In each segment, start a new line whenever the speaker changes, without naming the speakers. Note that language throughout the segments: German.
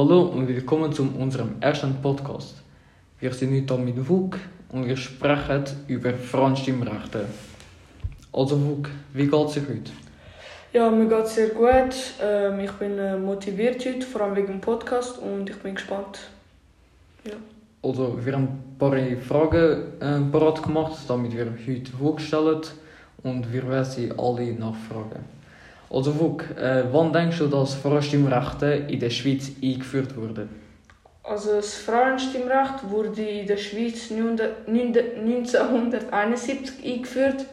Hallo und willkommen zu unserem ersten Podcast. Wir sind heute mit Vuk und wir sprechen über Frauenstimmrechte. Also Vuk, wie geht es dir heute?
Ja, mir geht es sehr gut. Ähm, ich bin äh, motiviert heute, vor allem wegen dem Podcast und ich bin gespannt. Ja.
Also wir haben ein paar Fragen äh, parat gemacht, damit wir heute Vuk stellen und wir werden sie alle nachfragen. Also Vuk, äh, wann denkst du, dass Frauenstimmrechte in der Schweiz eingeführt wurden?
Also das Frauenstimmrecht wurde in der Schweiz 1971 eingeführt.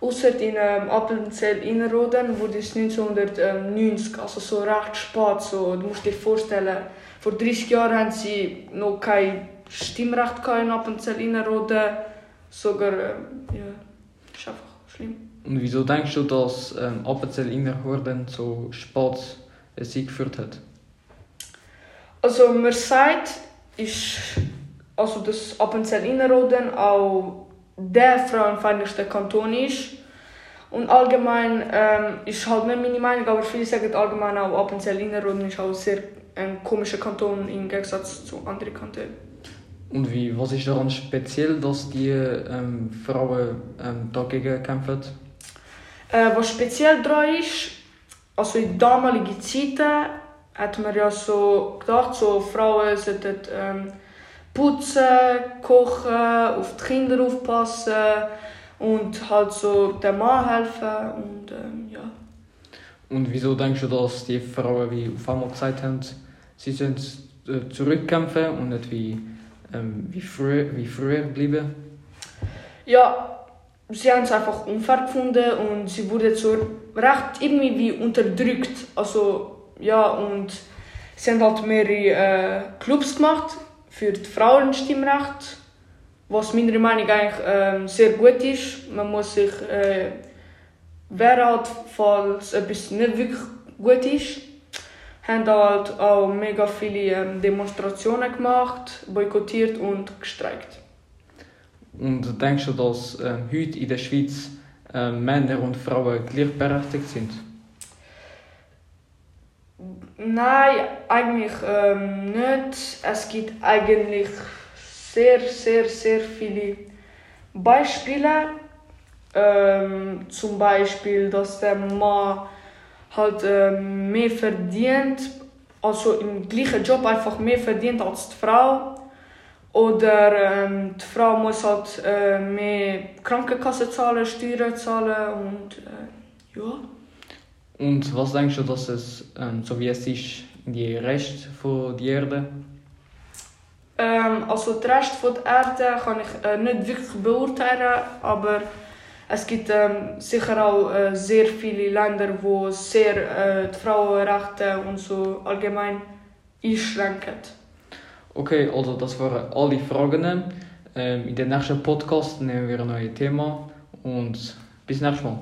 Außer in ähm, Appenzell Innerrhoden wurde es 1990, also so recht spät. So, du musst dir vorstellen, vor 30 Jahren haben sie noch kein Stimmrecht in Appenzell Innerrhoden. Sogar, ähm, ja, ist einfach schlimm.
Und wieso denkst du, dass ähm, Appenzell Innerrhoden so spät es eingeführt hat?
Also man sagt, ist, also dass Appenzell Innerrhoden auch der frauenfeindlichste Kanton ist. Und allgemein ähm, ist halt nicht meine Meinung, aber viele sagen allgemein auch Appenzell Innerrhoden ist auch sehr ein komischer Kanton im Gegensatz zu anderen Kantonen.
Und wie, was ist daran speziell, dass die ähm, Frauen ähm, dagegen kämpfen?
Äh, was speziell daran ist, also in damaligen Zeiten hat man ja so gedacht, so Frauen sollten ähm, putzen, kochen, auf die Kinder aufpassen und halt so dem Mann helfen und ähm, ja.
Und wieso denkst du, dass die Frauen wie auf einmal gesagt haben, sie sollen äh, zurückkämpfen und nicht wie, ähm, wie, früher, wie früher bleiben?
Ja, sie haben es einfach unfair gefunden und sie wurde so recht irgendwie wie unterdrückt. Also ja, und sie haben halt mehrere äh, Clubs gemacht für die Frauenstimmrecht, was meiner Meinung nach eigentlich ähm, sehr gut ist. Man muss sich äh, wehren, halt, falls etwas nicht wirklich gut ist. Haben halt auch mega viele ähm, Demonstrationen gemacht, boykottiert und gestreikt.
Und denkst du, dass äh, heute in der Schweiz äh, Männer und Frauen gleichberechtigt sind?
Nein, eigentlich ähm, nicht. Es gibt eigentlich sehr, sehr, sehr viele Beispiele. Ähm, zum Beispiel, dass der Mann halt ähm, mehr verdient, also im gleichen Job einfach mehr verdient als die Frau. Oder ähm, die Frau muss halt äh, mehr Krankenkasse zahlen, Steuern zahlen und äh, ja.
Und was denkst du, dass es, ähm, so wie es ist, die Rest von der Erde?
Ähm, also den Rest von der Erde kann ich äh, nicht wirklich beurteilen, aber es gibt ähm, sicher auch äh, sehr viele Länder, wo sehr äh, die Frauenrechte und so allgemein einschränken.
Okay, also das waren alle Fragen. Ähm, in der nächsten Podcast nehmen wir ein neues Thema und bis nächstes Mal.